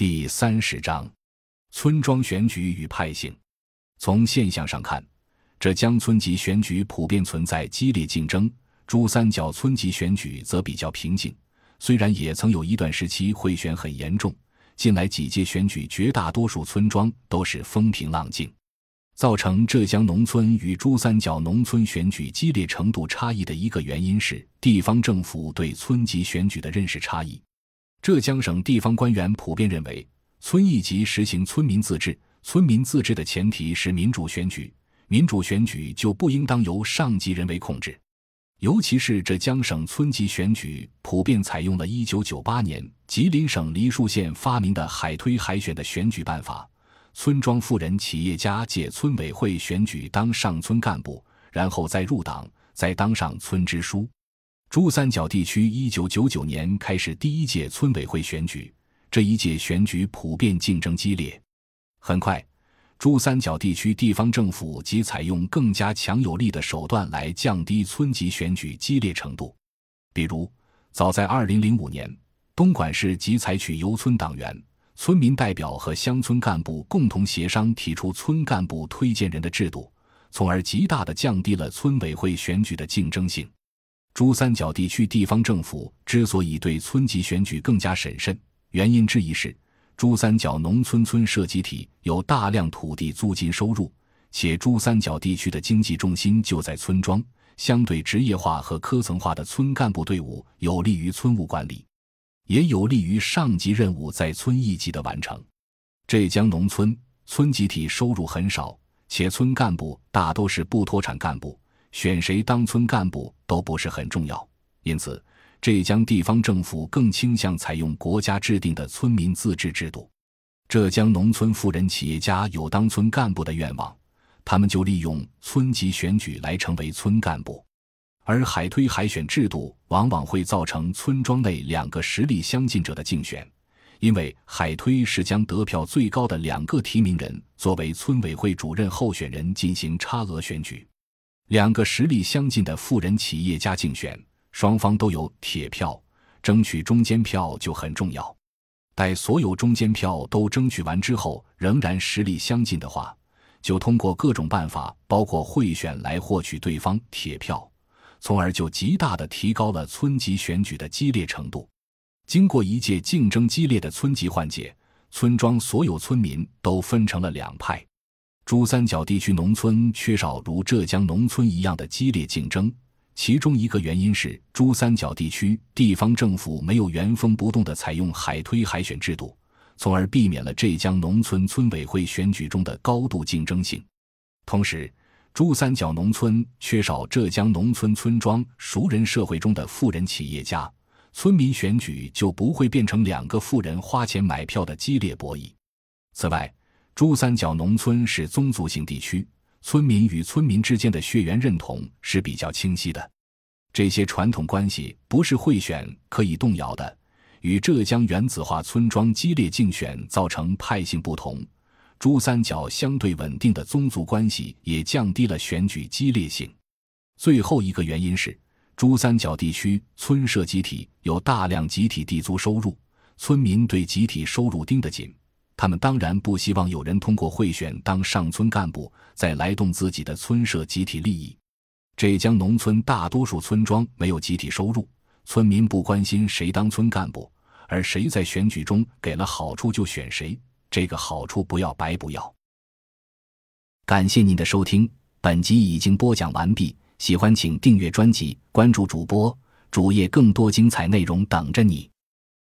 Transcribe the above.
第三十章，村庄选举与派性。从现象上看，浙江村级选举普遍存在激烈竞争，珠三角村级选举则比较平静。虽然也曾有一段时期贿选很严重，近来几届选举绝大多数村庄都是风平浪静。造成浙江农村与珠三角农村选举激烈程度差异的一个原因是地方政府对村级选举的认识差异。浙江省地方官员普遍认为，村一级实行村民自治，村民自治的前提是民主选举，民主选举就不应当由上级人为控制。尤其是浙江省村级选举普遍采用了一九九八年吉林省梨树县发明的海推海选的选举办法，村庄富人企业家借村委会选举当上村干部，然后再入党，再当上村支书。珠三角地区一九九九年开始第一届村委会选举，这一届选举普遍竞争激烈。很快，珠三角地区地方政府即采用更加强有力的手段来降低村级选举激烈程度。比如，早在二零零五年，东莞市即采取由村党员、村民代表和乡村干部共同协商提出村干部推荐人的制度，从而极大地降低了村委会选举的竞争性。珠三角地区地方政府之所以对村级选举更加审慎，原因之一是珠三角农村村社集体有大量土地租金收入，且珠三角地区的经济重心就在村庄，相对职业化和科层化的村干部队伍有利于村务管理，也有利于上级任务在村一级的完成。浙江农村村集体收入很少，且村干部大都是不脱产干部。选谁当村干部都不是很重要，因此浙江地方政府更倾向采用国家制定的村民自治制度。浙江农村富人企业家有当村干部的愿望，他们就利用村级选举来成为村干部。而海推海选制度往往会造成村庄内两个实力相近者的竞选，因为海推是将得票最高的两个提名人作为村委会主任候选人进行差额选举。两个实力相近的富人企业家竞选，双方都有铁票，争取中间票就很重要。待所有中间票都争取完之后，仍然实力相近的话，就通过各种办法，包括贿选来获取对方铁票，从而就极大的提高了村级选举的激烈程度。经过一届竞争激烈的村级换届，村庄所有村民都分成了两派。珠三角地区农村缺少如浙江农村一样的激烈竞争，其中一个原因是珠三角地区地方政府没有原封不动地采用海推海选制度，从而避免了浙江农村村委会选举中的高度竞争性。同时，珠三角农村缺少浙江农村村庄熟人社会中的富人企业家，村民选举就不会变成两个富人花钱买票的激烈博弈。此外，珠三角农村是宗族性地区，村民与村民之间的血缘认同是比较清晰的，这些传统关系不是贿选可以动摇的。与浙江原子化村庄激烈竞选造成派性不同，珠三角相对稳定的宗族关系也降低了选举激烈性。最后一个原因是，珠三角地区村社集体有大量集体地租收入，村民对集体收入盯得紧。他们当然不希望有人通过贿选当上村干部，再来动自己的村社集体利益。浙江农村大多数村庄没有集体收入，村民不关心谁当村干部，而谁在选举中给了好处就选谁，这个好处不要白不要。感谢您的收听，本集已经播讲完毕。喜欢请订阅专辑，关注主播主页，更多精彩内容等着你。